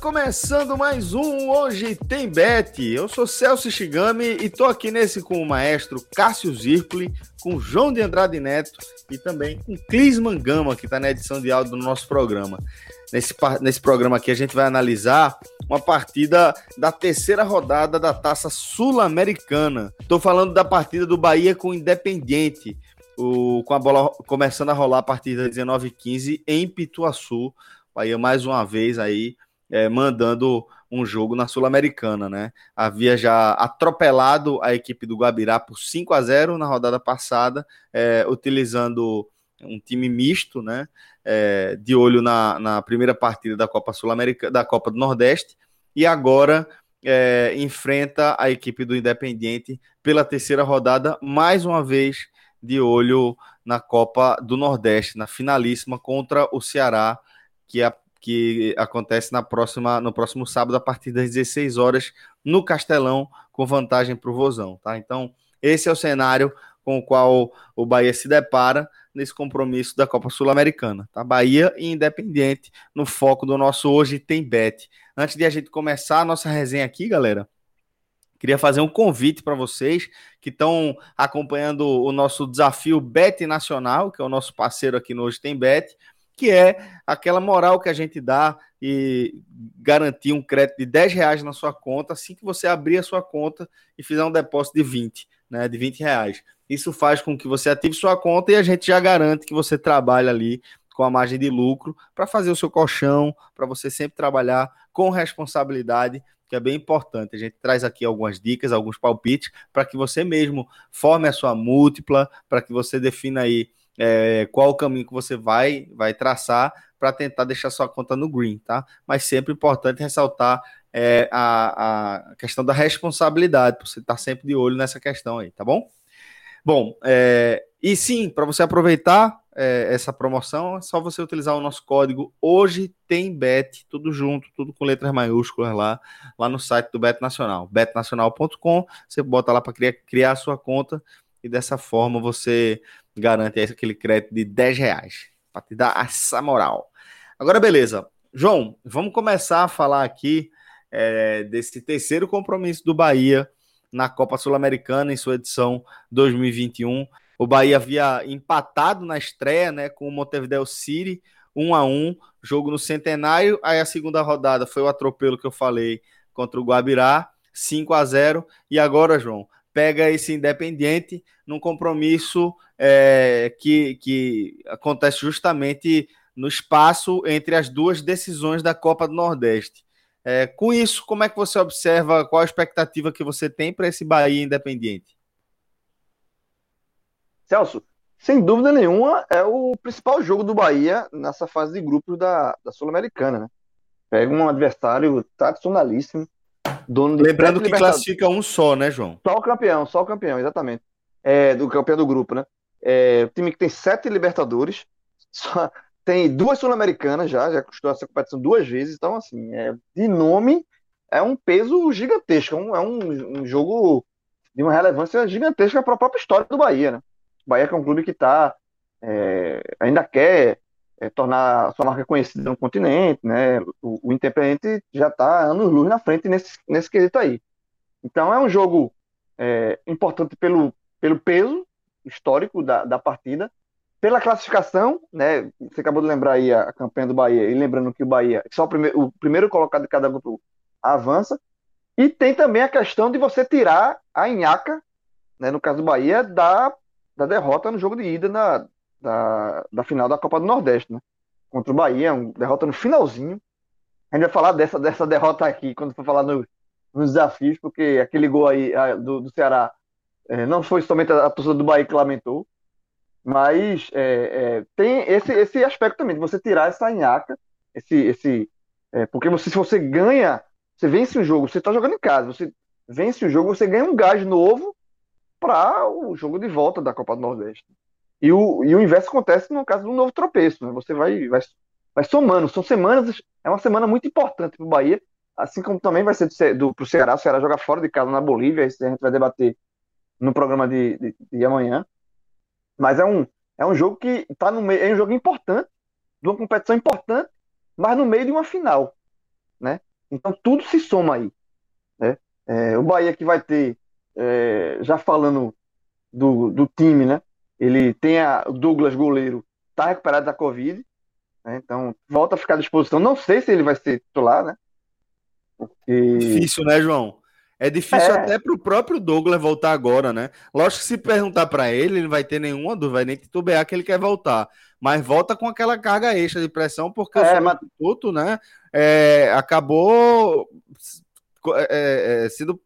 Começando mais um Hoje Tem Bet. Eu sou Celso Shigami e tô aqui nesse com o maestro Cássio Zirpoli, com João de Andrade Neto e também com Clisman Gama, que está na edição de áudio do nosso programa. Nesse, nesse programa aqui a gente vai analisar uma partida da terceira rodada da Taça Sul-Americana. Estou falando da partida do Bahia com o Independiente, o, com a bola começando a rolar a partir das 19h15 em Pituaçu. Bahia mais uma vez aí é, mandando um jogo na Sul-Americana, né? Havia já atropelado a equipe do Guabirá por 5 a 0 na rodada passada, é, utilizando um time misto, né? É, de olho na, na primeira partida da Copa Sul-Americana, da Copa do Nordeste, e agora é, enfrenta a equipe do Independiente pela terceira rodada, mais uma vez de olho na Copa do Nordeste, na finalíssima contra o Ceará, que, é, que acontece na próxima, no próximo sábado, a partir das 16 horas, no Castelão, com vantagem para o Vozão. Tá? Então, esse é o cenário com o qual o Bahia se depara nesse compromisso da Copa Sul-Americana. Tá? Bahia e Independente no foco do nosso Hoje Tem Bet. Antes de a gente começar a nossa resenha aqui, galera, queria fazer um convite para vocês que estão acompanhando o nosso desafio Bet Nacional, que é o nosso parceiro aqui no Hoje Tem Bet que é aquela moral que a gente dá e garantir um crédito de 10 reais na sua conta assim que você abrir a sua conta e fizer um depósito de 20, né, de 20 reais. Isso faz com que você ative sua conta e a gente já garante que você trabalha ali com a margem de lucro para fazer o seu colchão, para você sempre trabalhar com responsabilidade, que é bem importante. A gente traz aqui algumas dicas, alguns palpites para que você mesmo forme a sua múltipla, para que você defina aí é, qual o caminho que você vai, vai traçar para tentar deixar sua conta no green, tá? Mas sempre importante ressaltar é, a, a questão da responsabilidade, você estar tá sempre de olho nessa questão aí, tá bom? Bom, é, e sim, para você aproveitar é, essa promoção, é só você utilizar o nosso código Hoje Tem Bet, tudo junto, tudo com letras maiúsculas lá, lá no site do Bet Nacional, betnacional.com. Você bota lá para criar, criar a sua conta e dessa forma você garante aquele crédito de 10 reais para te dar essa moral. Agora, beleza. João, vamos começar a falar aqui é, desse terceiro compromisso do Bahia na Copa Sul-Americana em sua edição 2021. O Bahia havia empatado na estreia né, com o Montevideo City, 1 a 1 jogo no Centenário. Aí a segunda rodada foi o atropelo que eu falei contra o Guabirá, 5 a 0 E agora, João, pega esse Independiente num compromisso é, que, que acontece justamente no espaço entre as duas decisões da Copa do Nordeste. É, com isso, como é que você observa, qual a expectativa que você tem para esse Bahia Independiente? Celso, sem dúvida nenhuma, é o principal jogo do Bahia nessa fase de grupos da, da Sul-Americana. Né? Pega um adversário tradicionalíssimo, Lembrando que classifica um só, né, João? Só o campeão, só o campeão, exatamente. É, do campeão do grupo, né? É, o time que tem sete Libertadores, só, tem duas Sul-Americanas já, já custou essa competição duas vezes, então, assim, é, de nome, é um peso gigantesco, é um, um jogo de uma relevância gigantesca para a própria história do Bahia, né? O Bahia que é um clube que está é, ainda quer é, tornar a sua marca conhecida no continente, né? O, o Independente já está anos luz na frente nesse, nesse quesito aí. Então é um jogo é, importante pelo, pelo peso histórico da, da partida, pela classificação, né? Você acabou de lembrar aí a, a campanha do Bahia, e lembrando que o Bahia, só o, primeiro, o primeiro colocado de cada grupo avança, e tem também a questão de você tirar a Inhaca, né, no caso do Bahia, da, da derrota no jogo de ida na, da, da final da Copa do Nordeste, né? contra o Bahia, uma derrota no finalzinho. A gente vai falar dessa, dessa derrota aqui quando for falar no, nos desafios, porque aquele gol aí a, do, do Ceará é, não foi somente a, a torcida do Bahia que lamentou, mas é, é, tem esse, esse aspecto também, de você tirar essa nhaca, esse, esse, é, porque você, se você ganha, você vence um jogo, você está jogando em casa, você vence o jogo, você ganha um gás novo para o jogo de volta da Copa do Nordeste. E o, e o inverso acontece no caso do novo tropeço, né? Você vai, vai, vai somando. São semanas, é uma semana muito importante para o Bahia, assim como também vai ser para o Ceará. O Ceará joga fora de casa na Bolívia, isso a gente vai debater no programa de, de, de amanhã. Mas é um, é um jogo que está no meio, é um jogo importante, de uma competição importante, mas no meio de uma final, né? Então tudo se soma aí, né? É, o Bahia que vai ter, é, já falando do, do time, né? Ele tem a, o Douglas goleiro, está recuperado da Covid, né? então volta a ficar à disposição. Não sei se ele vai ser titular, né? Porque... Difícil, né, João? É difícil é. até para o próprio Douglas voltar agora, né? Lógico que se perguntar para ele, ele não vai ter nenhuma dúvida, vai nem titubear que ele quer voltar. Mas volta com aquela carga extra de pressão, porque é, o mas... né? É, acabou é, é, sendo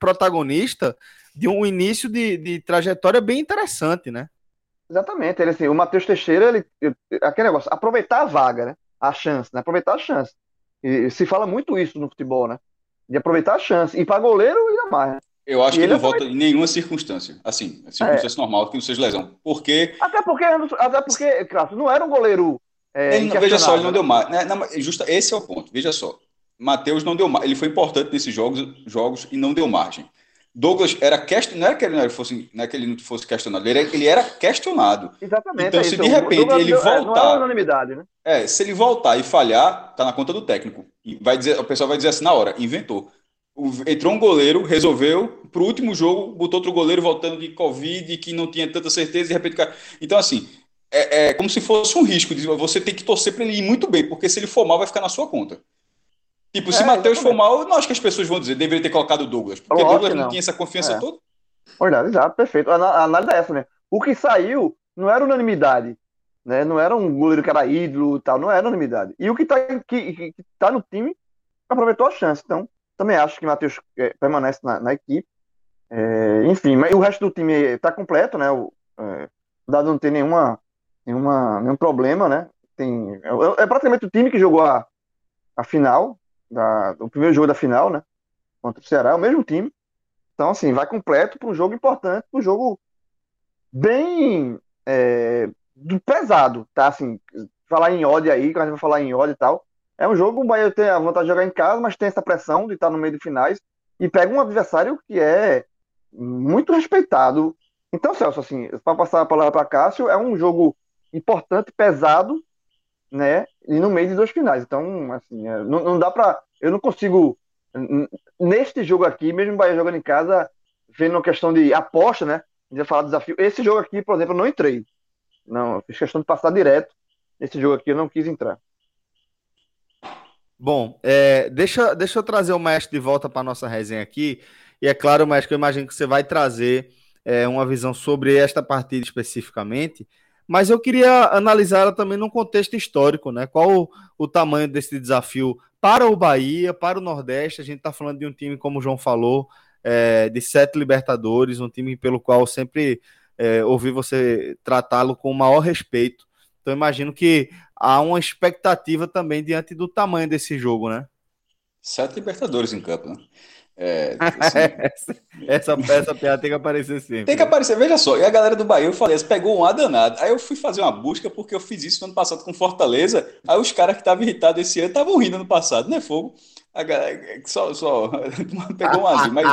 protagonista de um início de, de trajetória bem interessante, né? Exatamente. Ele, assim, o Matheus Teixeira, ele, aquele negócio, aproveitar a vaga, né? A chance, né? Aproveitar a chance. E se fala muito isso no futebol, né? De aproveitar a chance. E para goleiro, ainda mais. Né? Eu acho e que não volta em nenhuma circunstância. Assim, circunstância é. normal que não seja lesão. Porque. Até porque, até porque, Cláudio, não era um goleiro. É, ele, veja só, ele não deu mais. Né? Não, justa, esse é o ponto. Veja só. Matheus não deu mais. Ele foi importante nesses jogos, jogos e não deu margem. Douglas era question, não era que ele não, fosse, não é que ele não fosse questionado, ele era, questionado. Exatamente. Então, é se de repente ele voltar. É, não é né? É, se ele voltar e falhar, tá na conta do técnico. Vai dizer, o pessoal vai dizer assim na hora, inventou. Entrou um goleiro, resolveu, pro último jogo, botou outro goleiro voltando de Covid, que não tinha tanta certeza, de repente. Então, assim, é, é como se fosse um risco. Você tem que torcer para ele ir muito bem, porque se ele for mal, vai ficar na sua conta. Tipo, se é, Matheus for mal, não acho que as pessoas vão dizer, deveria ter colocado o Douglas. Porque Lógico Douglas não. tinha essa confiança é. toda. Verdade, exato, perfeito. A, análise é essa, né? O que saiu não era unanimidade. Né? Não era um goleiro que era ídolo e tal, não era unanimidade. E o que tá, que, que, tá no time aproveitou a chance. Então, também acho que Matheus é, permanece na, na equipe. É, enfim, mas o resto do time está completo, né? O, é, o Dado não tem nenhuma, nenhuma, nenhum problema, né? Tem, é, é praticamente o time que jogou a, a final, da, o primeiro jogo da final, né? Contra o Ceará, é o mesmo time. Então, assim, vai completo para um jogo importante, para um jogo bem é, pesado, tá? Assim, falar em ódio aí, que a gente vai falar em ódio e tal. É um jogo, o Bahia tem a vontade de jogar em casa, mas tem essa pressão de estar no meio de finais e pega um adversário que é muito respeitado. Então, Celso, assim, para passar a palavra para Cássio, é um jogo importante, pesado, né? E no meio de dois finais. Então, assim, é, não, não dá para. Eu não consigo. Neste jogo aqui, mesmo o Bahia jogando em casa, vendo uma questão de aposta, né? A gente falar de desafio. Esse jogo aqui, por exemplo, eu não entrei. Não, fiz questão de passar direto. Esse jogo aqui eu não quis entrar. Bom, é, deixa, deixa eu trazer o mestre de volta para nossa resenha aqui. E é claro, que eu imagino que você vai trazer é, uma visão sobre esta partida especificamente mas eu queria analisar ela também num contexto histórico, né? Qual o, o tamanho desse desafio para o Bahia, para o Nordeste? A gente está falando de um time, como o João falou, é, de sete Libertadores, um time pelo qual sempre é, ouvi você tratá-lo com o maior respeito. Então, imagino que há uma expectativa também diante do tamanho desse jogo, né? Sete Libertadores em campo, né? É, assim, essa, essa piada tem que aparecer sempre. Tem que aparecer, veja só. E a galera do Bahia, eu falei, pegou um A danado. Aí eu fui fazer uma busca porque eu fiz isso no ano passado com Fortaleza. Aí os caras que estavam irritados esse ano estavam rindo no passado, não é fogo? A galera, só, só pegou um azul, mas.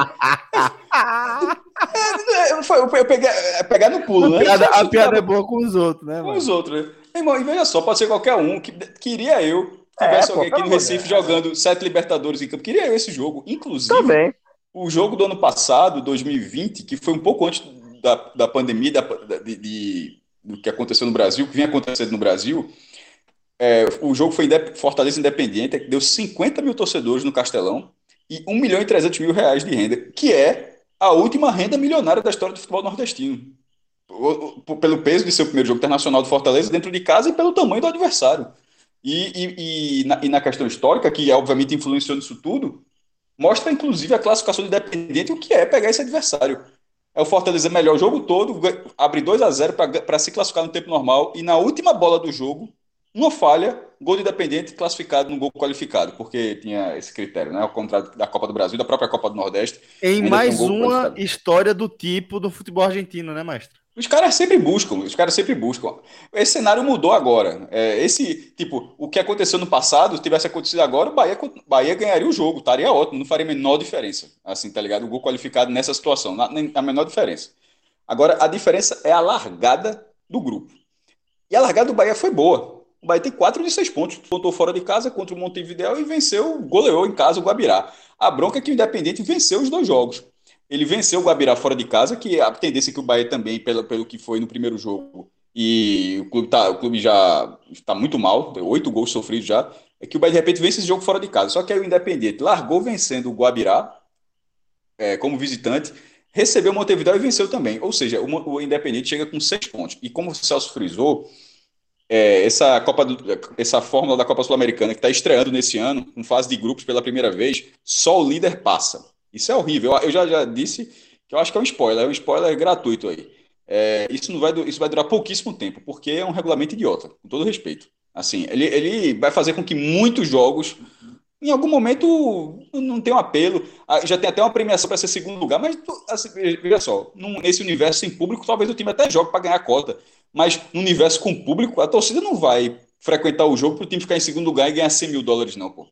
É, eu, eu peguei, é, pegar no pulo, né? A piada, a piada é boa com os outros, né? Com mano? os outros, né? Irmão, e veja só, pode ser qualquer um. Que, queria eu tivesse é, alguém aqui no Recife jogando sete Libertadores em campo. Queria eu esse jogo. Inclusive, Também. o jogo do ano passado, 2020, que foi um pouco antes da, da pandemia, da, de, de, do que aconteceu no Brasil, que vinha acontecendo no Brasil, é, o jogo foi Fortaleza Independente, que deu 50 mil torcedores no Castelão e 1 milhão e 300 mil reais de renda, que é a última renda milionária da história do futebol nordestino. Pelo peso de seu primeiro jogo internacional do Fortaleza dentro de casa e pelo tamanho do adversário. E, e, e, na, e na questão histórica, que obviamente influenciou nisso tudo, mostra inclusive a classificação do Independente o que é pegar esse adversário. É o Fortaleza melhor o jogo todo, abre 2 a 0 para se classificar no tempo normal e na última bola do jogo, uma falha, gol do Independente classificado no gol qualificado, porque tinha esse critério, né? Ao contrário da Copa do Brasil da própria Copa do Nordeste. Em mais um uma história do tipo do futebol argentino, né, mestre? Os caras sempre buscam, os caras sempre buscam. Esse cenário mudou agora. É, esse, tipo, o que aconteceu no passado, se tivesse acontecido agora, o Bahia, Bahia ganharia o jogo, estaria ótimo, não faria a menor diferença. Assim, tá ligado? O gol qualificado nessa situação, na, na menor diferença. Agora, a diferença é a largada do grupo. E a largada do Bahia foi boa. O Bahia tem 4 de 6 pontos. Pontou fora de casa contra o Montevideo e venceu, goleou em casa o Guabirá. A bronca é que o Independente venceu os dois jogos. Ele venceu o Guabirá fora de casa, que a tendência é que o Bahia também, pelo, pelo que foi no primeiro jogo, e o clube, tá, o clube já está muito mal, oito gols sofridos já, é que o Bahia de repente vence esse jogo fora de casa. Só que aí o Independente largou vencendo o Guabirá é, como visitante, recebeu o Montevideo e venceu também. Ou seja, o, o Independente chega com seis pontos. E como o Celso frisou, é, essa, Copa do, essa fórmula da Copa Sul-Americana que está estreando nesse ano, com fase de grupos pela primeira vez, só o líder passa. Isso é horrível. Eu já, já disse que eu acho que é um spoiler, é um spoiler gratuito aí. É, isso não vai, isso vai durar pouquíssimo tempo, porque é um regulamento idiota, com todo respeito. Assim, ele, ele vai fazer com que muitos jogos, em algum momento, não tenham apelo. Ah, já tem até uma premiação para ser segundo lugar, mas assim, veja só, nesse universo sem público, talvez o time até jogue para ganhar a cota. Mas no universo com público, a torcida não vai frequentar o jogo para o time ficar em segundo lugar e ganhar 100 mil dólares, não, pô.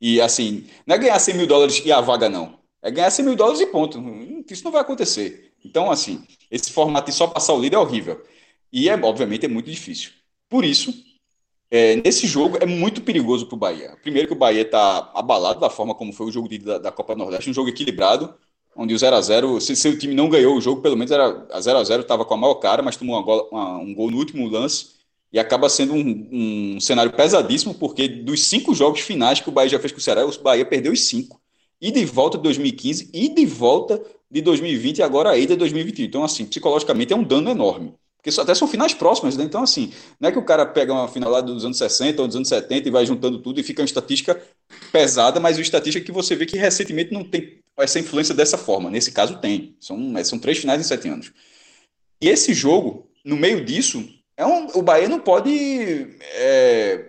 E assim, não é ganhar 100 mil dólares e a vaga, não. É ganhar 100 mil dólares e ponto. Isso não vai acontecer. Então, assim, esse formato de só passar o líder é horrível. E, é, obviamente, é muito difícil. Por isso, é, nesse jogo é muito perigoso para o Bahia. Primeiro que o Bahia está abalado da forma como foi o jogo de, da, da, Copa Nordeste, um jogo equilibrado, onde o 0x0, se seu time não ganhou o jogo, pelo menos era a 0x0, estava com a maior cara, mas tomou uma, uma, um gol no último lance, e acaba sendo um, um cenário pesadíssimo, porque dos cinco jogos finais que o Bahia já fez com o Ceará, o Bahia perdeu os cinco e de volta de 2015 e de volta de 2020 e agora a ida de 2021. Então, assim, psicologicamente é um dano enorme. Porque até são finais próximas, né? Então, assim, não é que o cara pega uma final lá dos anos 60 ou dos anos 70 e vai juntando tudo e fica uma estatística pesada, mas uma estatística que você vê que recentemente não tem essa influência dessa forma. Nesse caso, tem. São, é, são três finais em sete anos. E esse jogo, no meio disso, é um, o Bahia não pode. É,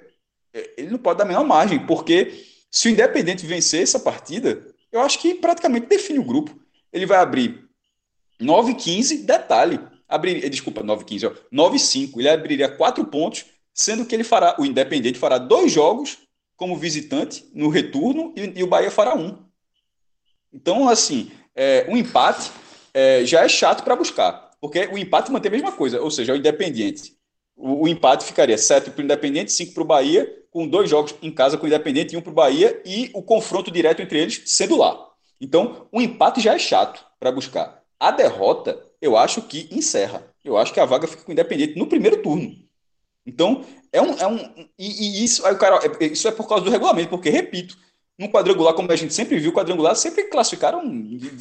ele não pode dar a menor margem, porque se o Independente vencer essa partida, eu acho que praticamente define o grupo. Ele vai abrir 9-15, detalhe, abrir, desculpa, 9-15, 9-5, ele abriria quatro pontos, sendo que ele fará, o Independente fará dois jogos como visitante no retorno e, e o Bahia fará um. Então, assim, é, um empate é, já é chato para buscar, porque o empate mantém a mesma coisa, ou seja, o Independente. O, o empate ficaria 7 para o Independente, 5 para o Bahia, com dois jogos em casa com o Independente e um para o Bahia, e o confronto direto entre eles sendo lá. Então, o empate já é chato para buscar. A derrota, eu acho que encerra. Eu acho que a vaga fica com o Independente no primeiro turno. Então, é um. É um e, e isso, aí, cara, é, isso é por causa do regulamento, porque, repito, num quadrangular, como a gente sempre viu, quadrangular sempre classificaram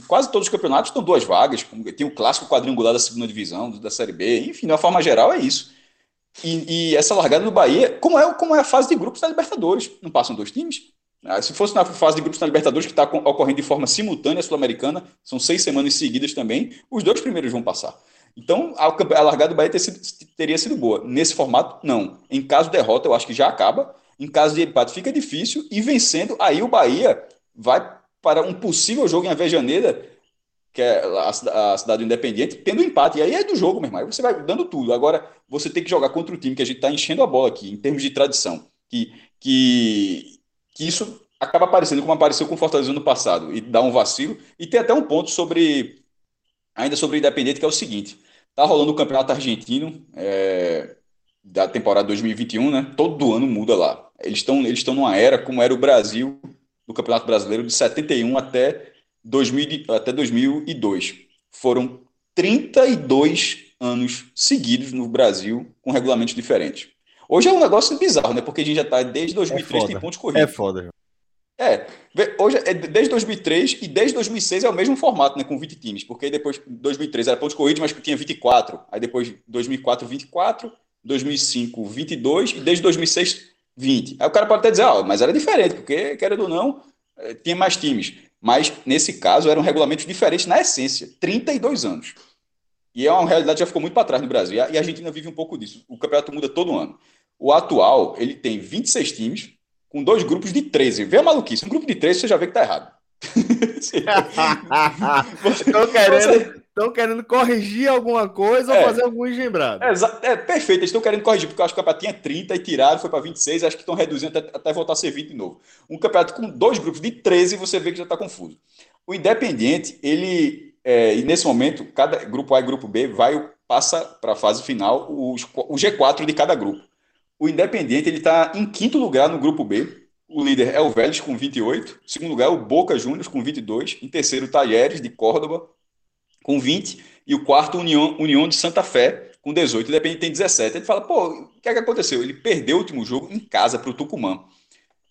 quase todos os campeonatos, estão duas vagas. Tem o clássico quadrangular da segunda divisão, da Série B, enfim, de uma forma geral é isso. E, e, essa largada do Bahia, como é, como é a fase de grupos da Libertadores? Não passam dois times? Ah, se fosse na fase de grupos da Libertadores, que está ocorrendo de forma simultânea sul-americana, são seis semanas seguidas também, os dois primeiros vão passar. Então, a, a largada do Bahia ter sido, teria sido boa. Nesse formato, não. Em caso de derrota, eu acho que já acaba. Em caso de empate, fica difícil. E vencendo, aí o Bahia vai para um possível jogo em Avejaneira que é a, a cidade independente, tendo empate. E aí é do jogo, meu irmão. Você vai dando tudo. Agora, você tem que jogar contra o time que a gente está enchendo a bola aqui, em termos de tradição. Que, que, que isso acaba aparecendo como apareceu com o Fortaleza no passado, e dá um vacilo. E tem até um ponto sobre. Ainda sobre o Independente, que é o seguinte: tá rolando o campeonato argentino é, da temporada 2021, né? Todo ano muda lá. Eles estão eles numa era como era o Brasil, do Campeonato Brasileiro, de 71 até 2000, até 2002. Foram 32 anos seguidos no Brasil com regulamentos diferentes. Hoje é um negócio bizarro, né? Porque a gente já está desde 2003 é tem pontos corridos. É foda. É, hoje é desde 2003 e desde 2006 é o mesmo formato, né, com 20 times, porque depois 2003 era pontos corridos, mas tinha 24. Aí depois 2004 24, 2005 22 e desde 2006 20. Aí o cara pode até dizer, ah, mas era diferente, porque, querendo ou não, eh, tinha mais times. Mas, nesse caso, eram regulamentos diferentes na essência. 32 anos. E é uma realidade que já ficou muito para trás no Brasil. E a Argentina vive um pouco disso. O campeonato muda todo ano. O atual, ele tem 26 times, com dois grupos de 13. Vê a maluquice. Um grupo de 13, você já vê que tá errado. Estão querendo, você... querendo corrigir alguma coisa é, ou fazer algum engembrado. É, é perfeito, eles estão querendo corrigir, porque eu acho que o campeonato tinha 30 e tiraram, foi para 26, acho que estão reduzindo até, até voltar a ser 20 de novo. Um campeonato com dois grupos de 13, você vê que já está confuso. O Independiente, ele, é, e nesse momento, cada grupo A e grupo B vai passa para a fase final os, o G4 de cada grupo. O Independiente ele está em quinto lugar no grupo B, o líder é o Vélez com 28. Em segundo lugar, o Boca Juniors com 22. Em terceiro, o Talheres de Córdoba com 20. E o quarto, União, União de Santa Fé com 18. O Independente tem 17. Ele fala, pô, o que é que aconteceu? Ele perdeu o último jogo em casa para o Tucumã.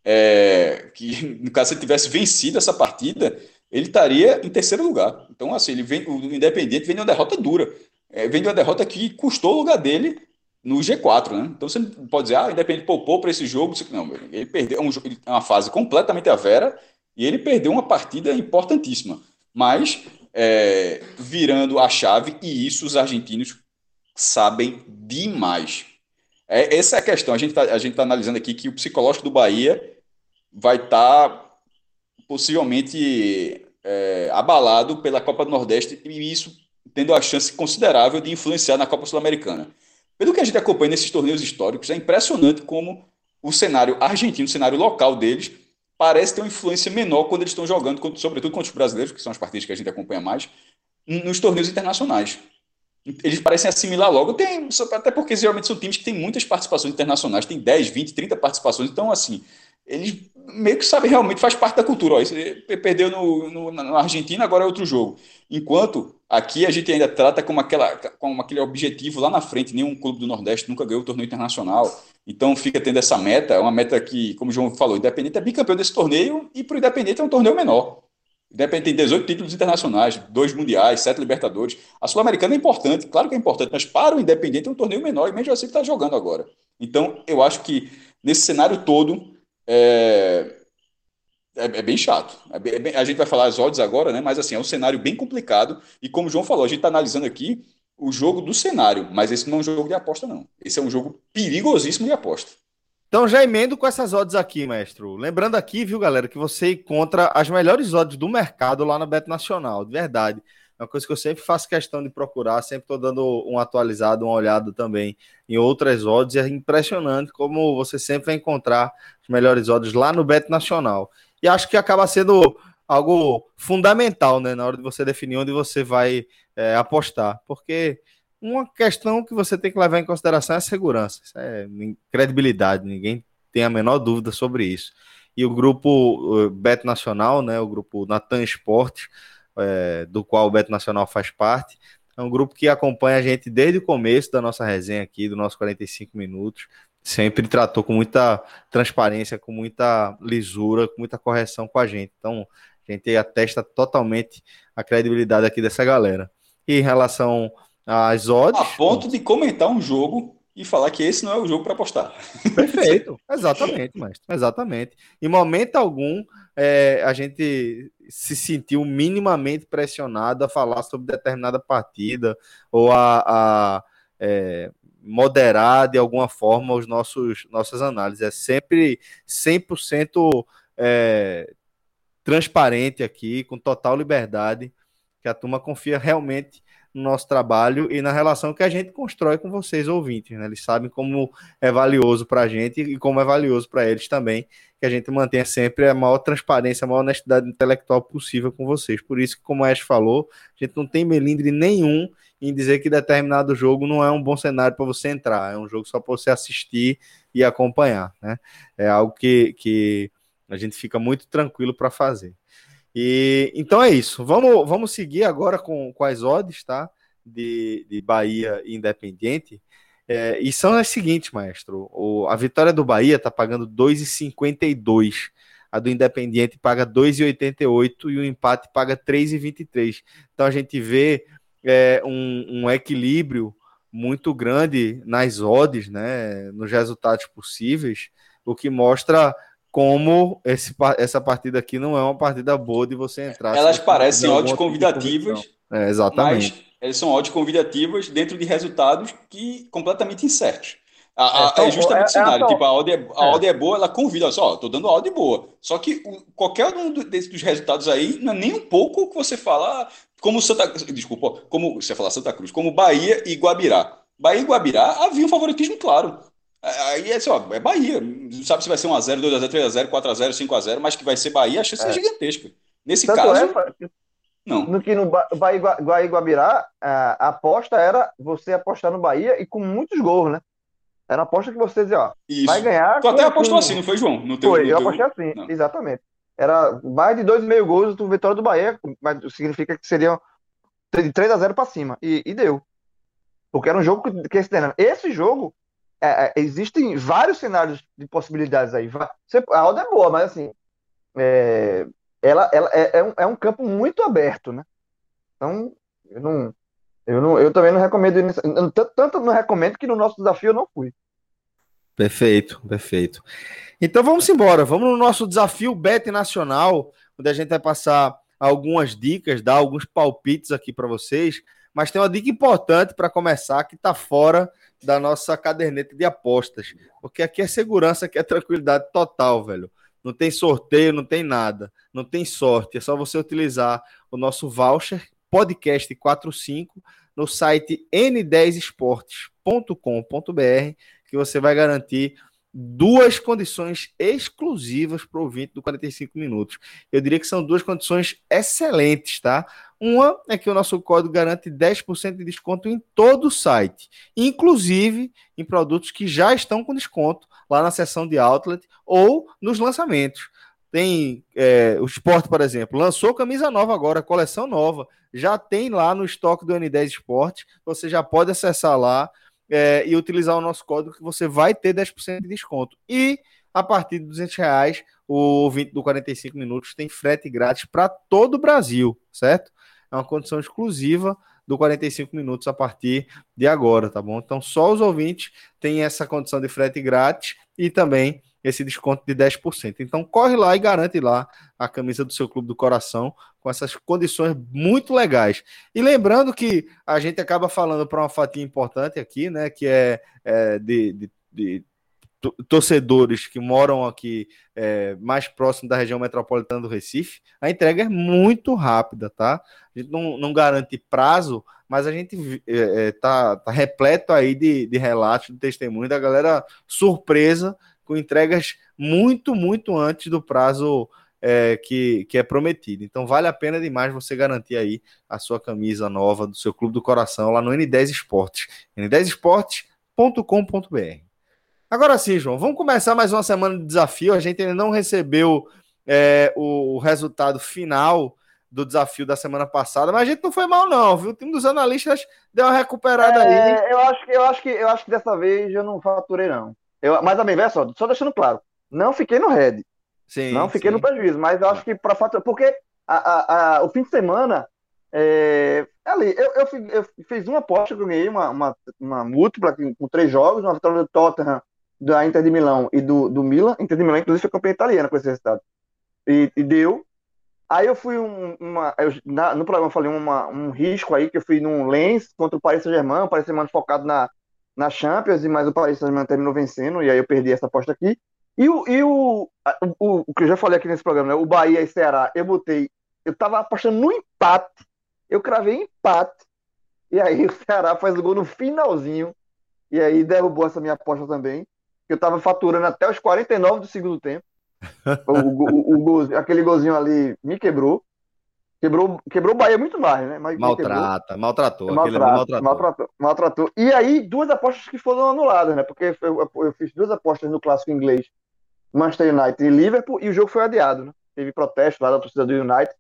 É, que no caso, se ele tivesse vencido essa partida, ele estaria em terceiro lugar. Então, assim, ele vem, o Independente vem de uma derrota dura. É, vem de uma derrota que custou o lugar dele no G4, né? Então você não pode dizer, ah, Independente poupou para esse jogo. Não, ele perdeu um, uma fase completamente a vera e ele perdeu uma partida importantíssima. Mas é, virando a chave, e isso os argentinos sabem demais. É, essa é a questão. A gente está tá analisando aqui que o psicológico do Bahia vai estar tá possivelmente é, abalado pela Copa do Nordeste e isso tendo a chance considerável de influenciar na Copa Sul-Americana. Pelo que a gente acompanha nesses torneios históricos, é impressionante como o cenário argentino, o cenário local deles, parece ter uma influência menor quando eles estão jogando, sobretudo contra os brasileiros, que são as partidas que a gente acompanha mais, nos torneios internacionais. Eles parecem assimilar logo, tem, até porque geralmente são times que têm muitas participações internacionais, tem 10, 20, 30 participações, então assim, eles meio que sabem realmente, faz parte da cultura. Ó, perdeu no, no, na Argentina, agora é outro jogo. Enquanto aqui a gente ainda trata como, aquela, como aquele objetivo lá na frente, nenhum clube do Nordeste nunca ganhou o torneio internacional. Então fica tendo essa meta, é uma meta que, como o João falou, o Independente é bicampeão desse torneio e para o Independente é um torneio menor. O Independente tem 18 títulos internacionais, dois mundiais, sete Libertadores. A Sul-Americana é importante, claro que é importante, mas para o Independente é um torneio menor e mesmo assim está jogando agora. Então eu acho que nesse cenário todo é, é, é bem chato. É é bem, a gente vai falar as odds agora, né? Mas assim, é um cenário bem complicado. E como o João falou, a gente está analisando aqui o jogo do cenário, mas esse não é um jogo de aposta, não. Esse é um jogo perigosíssimo de aposta. Então já emendo com essas odds aqui, mestre. Lembrando aqui, viu, galera, que você encontra as melhores odds do mercado lá no Beto Nacional, de verdade. É uma coisa que eu sempre faço questão de procurar, sempre estou dando um atualizado, uma olhada também em outras odds. É impressionante como você sempre vai encontrar as melhores odds lá no Beto Nacional. E acho que acaba sendo algo fundamental, né, na hora de você definir onde você vai é, apostar, porque uma questão que você tem que levar em consideração é a segurança, é credibilidade, ninguém tem a menor dúvida sobre isso. E o grupo Beto Nacional, né, o grupo Natan Esportes, é, do qual o Beto Nacional faz parte. É um grupo que acompanha a gente desde o começo da nossa resenha aqui, do nosso 45 minutos. Sempre tratou com muita transparência, com muita lisura, com muita correção com a gente. Então, a gente atesta totalmente a credibilidade aqui dessa galera. E em relação às odds. A ponto de comentar um jogo e falar que esse não é o jogo para apostar. Perfeito, exatamente, mestre. Exatamente. Em momento algum, é, a gente se sentiu minimamente pressionado a falar sobre determinada partida ou a, a é, moderar de alguma forma os nossos nossas análises. É sempre 100% é, transparente aqui, com total liberdade, que a turma confia realmente no nosso trabalho e na relação que a gente constrói com vocês, ouvintes. Né? Eles sabem como é valioso para a gente e como é valioso para eles também que a gente mantenha sempre a maior transparência, a maior honestidade intelectual possível com vocês. Por isso que, como a Ash falou, a gente não tem melindre nenhum em dizer que determinado jogo não é um bom cenário para você entrar, é um jogo só para você assistir e acompanhar. Né? É algo que, que a gente fica muito tranquilo para fazer. E então é isso. Vamos, vamos seguir agora com, com as odds, tá? De, de Bahia Independente. É, e são as seguintes, maestro. O, a vitória do Bahia está pagando 2,52. A do Independiente paga 2,88 e o empate paga 3,23. Então a gente vê é, um, um, equilíbrio muito grande nas odds, né, nos resultados possíveis. o que mostra como esse, essa partida aqui não é uma partida boa de você entrar. Elas parecem odds convidativas, é, exatamente. mas elas são odds convidativas dentro de resultados que completamente incertos. A, a, é, é, justamente o é, cenário. É, tipo, a odd é, a odd é boa, ela convida. Olha só, tô dando a odd boa. Só que o, qualquer um desses dos resultados aí, não é nem um pouco que você fala, ah, como Santa Desculpa, como você falar Santa Cruz, como Bahia e Guabirá. Bahia e Guabirá havia um favoritismo claro. Aí é assim, ó, é Bahia. Não sabe se vai ser 1x0, 2x0, 3x0, 4x0, 5x0 mas que vai ser Bahia, a chance é, é gigantesca. Nesse Tanto caso. É, não. No que no Bahia e Guabirá, a aposta era você apostar no Bahia e com muitos gols, né? Era a aposta que você dizia, ó, Isso. vai ganhar. Tu até apostou assim, não foi, João? No teu, foi, no eu teu... apostei assim, não. exatamente. Era mais de 2,5 gols do vitória do Bahia, mas significa que seriam de 3 a 0 para cima. E, e, deu. Porque era um jogo que, que esse jogo, é, é, existem vários cenários de possibilidades aí. Você, a roda é boa, mas assim, é, ela, ela é, é, um, é um campo muito aberto, né? Então, eu não, eu, não, eu também não recomendo. Tanto não recomendo que no nosso desafio eu não fui. Perfeito, perfeito. Então vamos embora. Vamos no nosso desafio Bet Nacional, onde a gente vai passar algumas dicas, dar alguns palpites aqui para vocês. Mas tem uma dica importante para começar que está fora da nossa caderneta de apostas. Porque aqui é segurança, aqui é tranquilidade total, velho. Não tem sorteio, não tem nada. Não tem sorte. É só você utilizar o nosso voucher podcast 45 no site n10esportes.com.br, que você vai garantir duas condições exclusivas para o ouvinte do 45 minutos. Eu diria que são duas condições excelentes, tá? Uma é que o nosso código garante 10% de desconto em todo o site, inclusive em produtos que já estão com desconto lá na seção de outlet ou nos lançamentos. Tem é, o esporte, por exemplo, lançou camisa nova agora, coleção nova. Já tem lá no estoque do N10 Esporte. Você já pode acessar lá é, e utilizar o nosso código que você vai ter 10% de desconto. E a partir de 200 reais, o ouvinte do 45 minutos tem frete grátis para todo o Brasil, certo? É uma condição exclusiva do 45 minutos a partir de agora, tá bom? Então só os ouvintes têm essa condição de frete grátis e também esse desconto de 10%. Então corre lá e garante lá a camisa do seu clube do coração com essas condições muito legais. E lembrando que a gente acaba falando para uma fatia importante aqui, né, que é, é de, de, de torcedores que moram aqui é, mais próximo da região metropolitana do Recife, a entrega é muito rápida, tá? A gente não, não garante prazo, mas a gente é, é tá, tá repleto aí de, de relatos, de testemunho da galera surpresa com entregas muito, muito antes do prazo é, que, que é prometido. Então vale a pena demais você garantir aí a sua camisa nova do seu clube do coração lá no N10 Esportes, n10esportes.com.br. Agora sim, João, vamos começar mais uma semana de desafio. A gente ainda não recebeu é, o resultado final do desafio da semana passada, mas a gente não foi mal não, viu? O time dos analistas deu uma recuperada é, aí. Eu acho que eu acho que eu acho que dessa vez eu não faturei não. Eu, mas também, veja só, só deixando claro, não fiquei no red. Sim, não fiquei sim. no prejuízo, mas eu acho que para fato porque a, a, a, o fim de semana é, ali, eu, eu, fiz, eu, fiz uma aposta que eu ganhei uma, uma, uma múltipla com três jogos, uma vitória do Tottenham, da Inter de Milão e do, do Milan. Inter de Milão, inclusive, foi campeã italiana com esse resultado. E, e deu. Aí eu fui um, uma. Eu, na, no programa eu falei uma, um risco aí, que eu fui num Lens contra o Paris Saint-Germain, o Paris Saint-Germain focado na, na Champions, mas o Paris Saint-Germain terminou vencendo, e aí eu perdi essa aposta aqui. E o, e o, o, o que eu já falei aqui nesse programa, né? o Bahia e Ceará, eu botei, eu tava apostando no empate, eu cravei empate, e aí o Ceará faz o gol no finalzinho, e aí derrubou essa minha aposta também, eu tava faturando até os 49 do segundo tempo. o, o, o, o aquele golzinho ali me quebrou. Quebrou, quebrou o Bahia muito mais, né? Mas Maltrata, maltratou, maltratou, maltratou. maltratou. Maltratou. E aí, duas apostas que foram anuladas, né? Porque eu, eu, fiz duas apostas no clássico inglês, Manchester United e Liverpool, e o jogo foi adiado, né? Teve protesto lá da torcida do United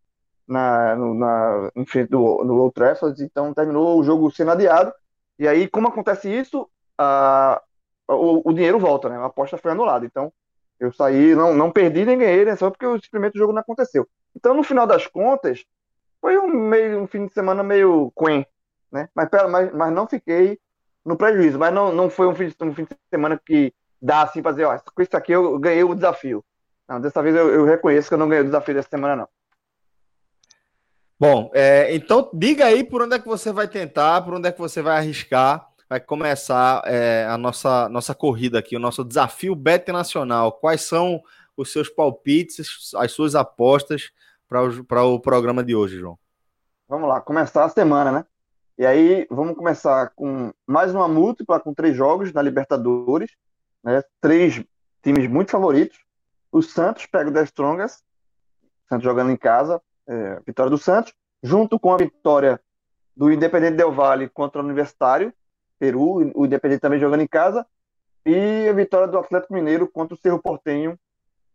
na, no, na, em frente do, do Old Trafford, então terminou o jogo sendo adiado. E aí, como acontece isso, a, o, o dinheiro volta, né? A aposta foi anulada. Então, eu saí, não, não perdi nem ganhei, né? Só porque o simplesmente o jogo não aconteceu. Então, no final das contas, foi um meio um fim de semana meio quen, né? Mas, mas, mas não fiquei no prejuízo. Mas não, não foi um fim, de, um fim de semana que dar assim pra dizer, ó, com isso aqui eu ganhei o desafio. Não, dessa vez eu, eu reconheço que eu não ganhei o desafio dessa semana, não. Bom, é, então diga aí por onde é que você vai tentar, por onde é que você vai arriscar, vai começar é, a nossa, nossa corrida aqui, o nosso desafio Bet Nacional. Quais são os seus palpites, as suas apostas para o programa de hoje, João? Vamos lá, começar a semana, né? E aí vamos começar com mais uma múltipla com três jogos na Libertadores, né? Três times muito favoritos. O Santos pega o The Strongest, Santos jogando em casa, é, vitória do Santos, junto com a vitória do Independente Del Valle contra o Universitário, Peru, o Independente também jogando em casa, e a vitória do Atlético Mineiro contra o Cerro Portenho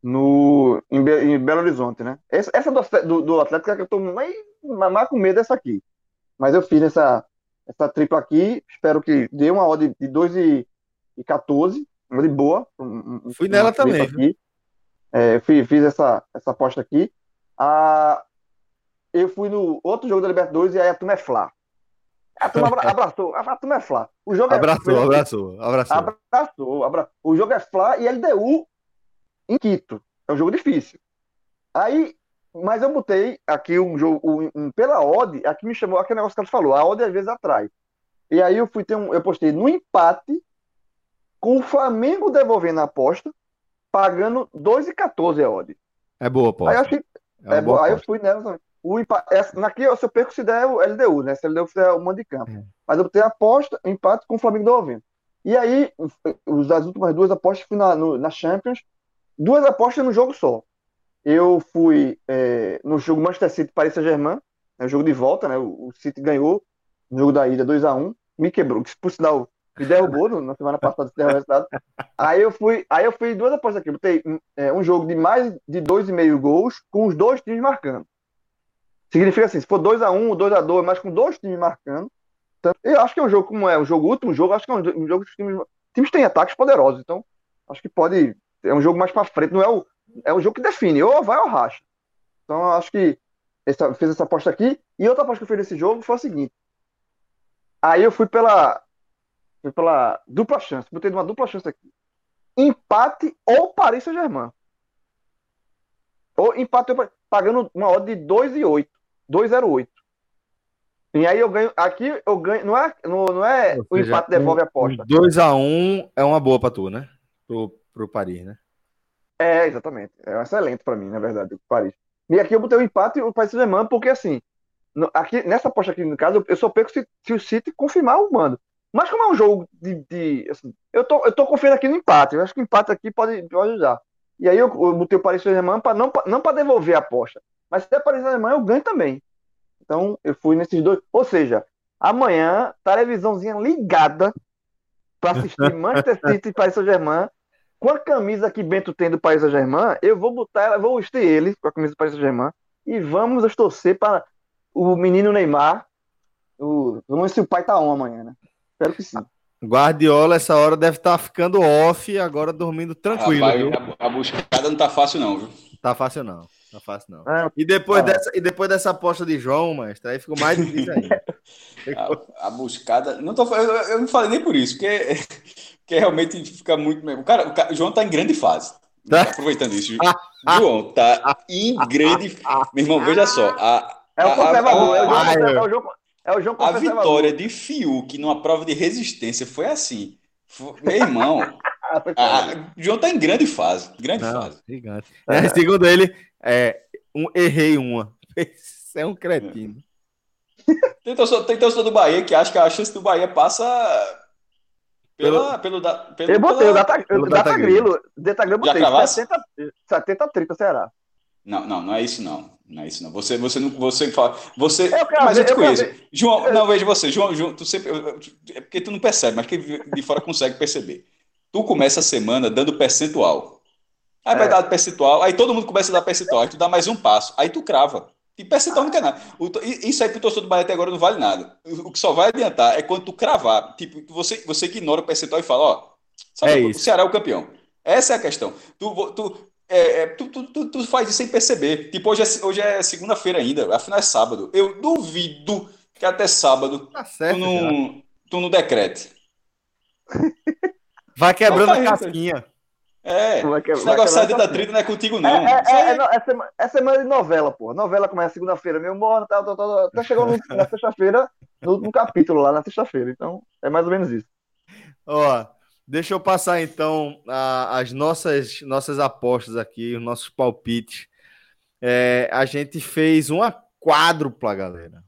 no, em, Be em Belo Horizonte, né? Essa, essa do, do, do, Atlético é que eu tô mais, mais com medo dessa aqui. Mas eu fiz essa, essa tripla aqui, espero que dê uma odd de 2 e, e 14, uma de boa. Um, Fui nela também. Aqui. É, fiz, fiz essa, essa aposta aqui. Ah, eu fui no outro jogo da Libertadores e aí a turma é Flá. A turma abraçou, a turma é Flá. O jogo abraçou, é, abraçou, abraçou, abraçou. Abraçou, O jogo é Flá e LDU em Quito. É um jogo difícil. Aí, mas eu botei aqui um jogo, um, um, pela odd, aqui me chamou aquele negócio que ela falou, a odd às vezes atrai. E aí eu fui ter um, eu postei no empate com o Flamengo devolvendo a aposta, pagando 2,14 a odd. É boa aposta. Aí eu achei, é, é boa, aí eu fui nela também. O empate, essa, naqui eu só perco se der o LDU, né? Se o LDU fizer o mando de campo. É. Mas eu botei a aposta, empate com o Flamengo devolvendo. E aí, os, as últimas duas apostas fui na, no, na Champions, duas apostas no jogo só. Eu fui é, no jogo Manchester City Paris Saint-Germain, né, jogo de volta, né? O, o City ganhou no jogo da ida 2 a 1 me quebrou, que por sinal me derrubou na semana passada se o resultado. Aí eu fui, aí eu fui duas apostas aqui, botei é, um jogo de mais de dois e meio gols com os dois times marcando. Significa assim, se for 2x1, 2x2, mas com dois times marcando. Eu acho que é um jogo como é, um jogo, último jogo, acho que é um jogo que os times, times têm ataques poderosos, então acho que pode. É um jogo mais para frente, não é o. É um jogo que define, ou vai ou racha. Então acho que essa, fiz essa aposta aqui. E outra aposta que eu fiz nesse jogo foi a seguinte. Aí eu fui pela. Fui pela dupla chance. Botei uma dupla chance aqui. Empate ou Paris Saint-Germain. Ou empate ou pagando uma odd de 2 e 8. 2,08. E aí eu ganho. Aqui eu ganho. Não é, não, não é o empate devolve a aposta. 2x1 é uma boa para tu, né? Pro, pro Paris, né? É, exatamente. É um excelente para mim, na verdade, o Paris. E aqui eu botei o empate e o Paris Saint-Germain, porque assim, no, aqui, nessa aposta aqui no caso, eu só perco se, se o City confirmar o mando. Mas como é um jogo de. de assim, eu, tô, eu tô confiando aqui no empate. Eu acho que o empate aqui pode, pode ajudar. E aí eu, eu botei o Paris Saint-Germain para não, não para devolver a aposta, mas se der Paris Saint-Germain, eu ganho também. Então, eu fui nesses dois. Ou seja, amanhã, televisãozinha ligada para assistir Manchester City e Paris Saint-Germain. Com a camisa que Bento tem do Paris Saint-Germain, eu vou botar ela, vou vestir ele com a camisa do Paris Saint-Germain e vamos torcer para o menino Neymar. O, vamos ver se o pai tá on amanhã, né? Espero que sim. Guardiola, essa hora deve estar tá ficando off, agora dormindo tranquilo. Rapaz, a, a buscada não tá fácil, não, viu? Tá fácil, não. Não fácil, não. É, e, depois é. dessa, e depois dessa aposta de João, mestre, aí ficou mais difícil ainda. a, a, buscada. Não tô, eu, eu, não falei nem por isso, porque, porque realmente fica muito. O cara, o, cara, o João tá em grande fase. Tá? Aproveitando isso. João tá em grande. Meu irmão, veja só. A, é o conservador, é o João, é o João A vitória de Fiuk numa prova de resistência foi assim. Meu irmão. a, João tá em grande fase. Grande Não, fase. Gigante. É, segundo ele, é, um, errei uma. Você é um cretino. Tem torcedor, tem torcedor do Bahia que acha que a chance do Bahia passa pela, pelo, pelo, pelo, eu botei pela, o Data, o Data Grilo. Data Grilo botei 70, 70 30 Será? Não, não, não é isso não. Não é isso não. Você, você não, você fala, você, eu mas eu te eu conheço. João, não veja você, João, João, tu sempre, é porque tu não percebe, mas quem de fora consegue perceber. Tu começa a semana dando percentual. Aí é. vai dar percentual, aí todo mundo começa a dar percentual, aí tu dá mais um passo, aí tu crava. E percentual não quer nada. Isso aí pro torcedor do Bahia até agora não vale nada. O que só vai adiantar é quando tu cravar. Tipo, você, você ignora o percentual e fala, ó, sabe, é o Ceará é o campeão. Essa é a questão. Tu, tu, é, é, tu, tu, tu, tu, faz isso sem perceber. Tipo, hoje é, hoje é segunda-feira ainda, afinal é sábado. Eu duvido que até sábado tá certo, tu, não, tu não decrete. Vai quebrando a casquinha. É, esse negócio sai da trita não é contigo, não. É, é, é, é, semana, é semana de novela, pô. Novela começa segunda-feira, meio morno, tal, tal, tal, até chegou no, na sexta-feira, no último capítulo lá na sexta-feira. Então, é mais ou menos isso. Ó, deixa eu passar então a, as nossas, nossas apostas aqui, os nossos palpites. É, a gente fez uma quádrupla, galera,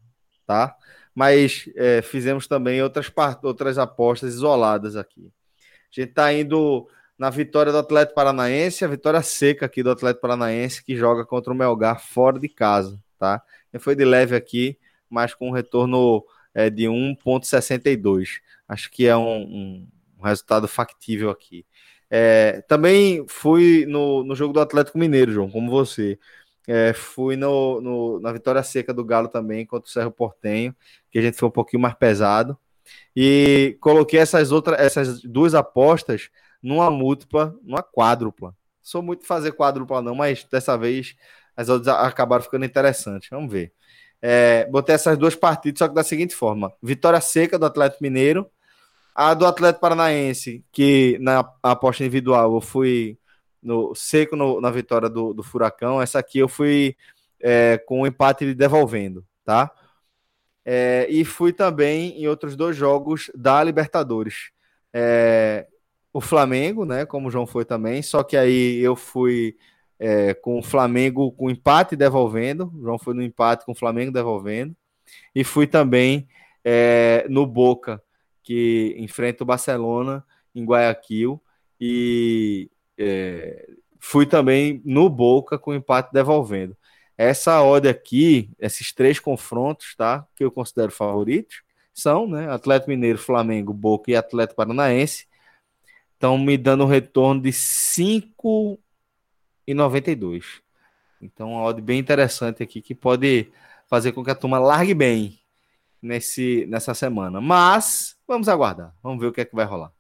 tá? Mas é, fizemos também outras, outras apostas isoladas aqui. A gente tá indo na vitória do Atlético Paranaense, a vitória seca aqui do Atlético Paranaense, que joga contra o Melgar fora de casa, tá? Foi de leve aqui, mas com um retorno é, de 1,62. Acho que é um, um, resultado factível aqui. É, também fui no, no jogo do Atlético Mineiro, João, como você. É, fui no, no, na vitória seca do Galo também contra o Cerro Portenho, que a gente foi um pouquinho mais pesado. E coloquei essas outras, essas duas apostas numa múltipla, numa quádrupla. Sou muito fazer quádrupla, não, mas dessa vez as outras acabaram ficando interessantes. Vamos ver. É, botei essas duas partidas, só que da seguinte forma: vitória seca do Atlético Mineiro, a do Atlético Paranaense, que na aposta individual eu fui no seco no, na vitória do, do, Furacão. Essa aqui eu fui é, com o um empate devolvendo, tá? É, e fui também em outros dois jogos da Libertadores. É, o Flamengo, né? Como o João foi também, só que aí eu fui é, com o Flamengo com empate devolvendo. O João foi no empate com o Flamengo devolvendo. E fui também é, no Boca, que enfrenta o Barcelona em Guayaquil. E é, fui também no Boca com empate devolvendo. Essa odd aqui, esses três confrontos, tá? Que eu considero favoritos, são, né? Atlético Mineiro, Flamengo, Boca e Atlético Paranaense estão me dando um retorno de 5,92. Então, uma odd bem interessante aqui que pode fazer com que a turma largue bem nesse, nessa semana. Mas vamos aguardar, vamos ver o que é que vai rolar.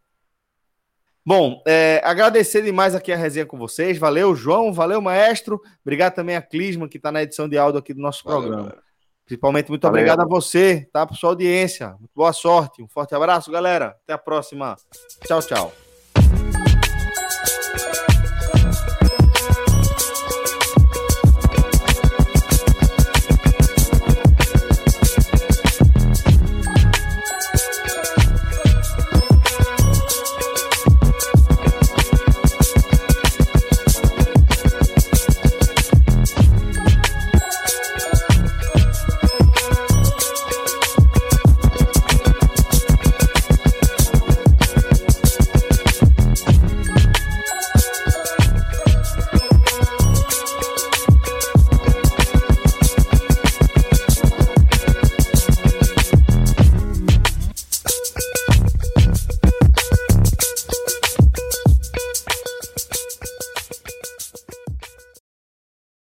Bom, é, agradecer demais aqui a resenha com vocês. Valeu, João. Valeu, maestro. Obrigado também a Clisma, que está na edição de áudio aqui do nosso valeu, programa. Galera. Principalmente, muito valeu. obrigado a você, tá? Por sua audiência. Muito boa sorte. Um forte abraço, galera. Até a próxima. Tchau, tchau.